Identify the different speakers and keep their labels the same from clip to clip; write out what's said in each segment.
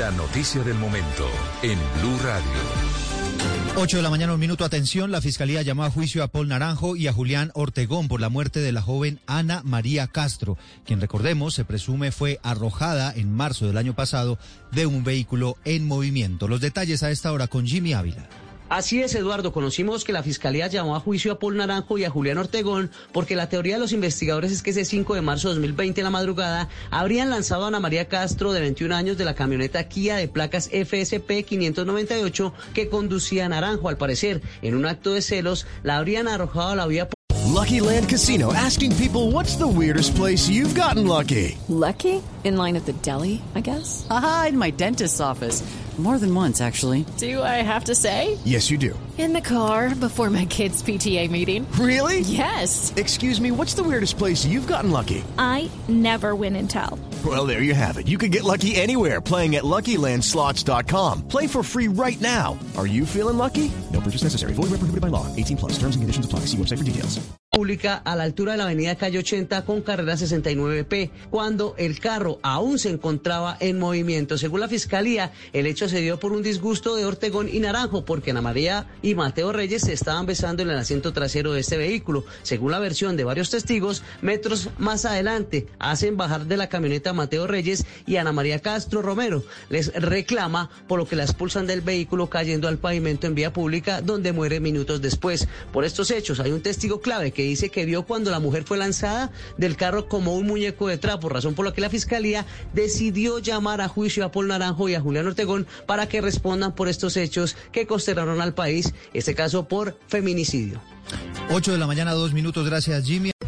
Speaker 1: La noticia del momento en Blue Radio.
Speaker 2: 8 de la mañana, un minuto, atención. La fiscalía llamó a juicio a Paul Naranjo y a Julián Ortegón por la muerte de la joven Ana María Castro, quien recordemos se presume fue arrojada en marzo del año pasado de un vehículo en movimiento. Los detalles a esta hora con Jimmy Ávila.
Speaker 3: Así es, Eduardo. Conocimos que la Fiscalía llamó a juicio a Paul Naranjo y a Julián Ortegón porque la teoría de los investigadores es que ese 5 de marzo de 2020 en la madrugada habrían lanzado a Ana María Castro de 21 años de la camioneta Kia de placas FSP 598 que conducía a Naranjo. Al parecer, en un acto de celos, la habrían arrojado a la vía
Speaker 4: Lucky Land Casino asking people what's the weirdest place you've gotten lucky.
Speaker 5: Lucky? In line at the deli, I guess.
Speaker 6: Aha, in my dentist's office. More than once, actually.
Speaker 5: Do I have to say?
Speaker 4: Yes, you do.
Speaker 5: In the car before my kids' PTA meeting.
Speaker 4: Really?
Speaker 5: Yes.
Speaker 4: Excuse me, what's the weirdest place you've gotten lucky?
Speaker 7: I never win and tell.
Speaker 4: Well, there you have it. You can get lucky anywhere playing at LuckyLandSlots.com. Play for free right now. Are you feeling lucky? No purchase necessary. Void where prohibited by law. 18 plus. Terms
Speaker 3: a la altura de la avenida Calle 80 con carrera 69P, cuando el carro aún se encontraba en movimiento. Según la fiscalía, el hecho se dio por un disgusto de Ortegón y Naranjo, porque y Mateo Reyes se estaban besando en el asiento trasero de este vehículo. Según la versión de varios testigos, metros más adelante hacen bajar de la camioneta Mateo Reyes y Ana María Castro Romero. Les reclama por lo que la expulsan del vehículo cayendo al pavimento en vía pública, donde muere minutos después. Por estos hechos, hay un testigo clave que dice que vio cuando la mujer fue lanzada del carro como un muñeco de trapo, razón por la que la fiscalía decidió llamar a juicio a Paul Naranjo y a Julián Ortegón para que respondan por estos hechos que consternaron al país, este caso por feminicidio.
Speaker 2: 8 de la mañana, dos minutos. Gracias, Jimmy.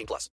Speaker 8: 18 plus.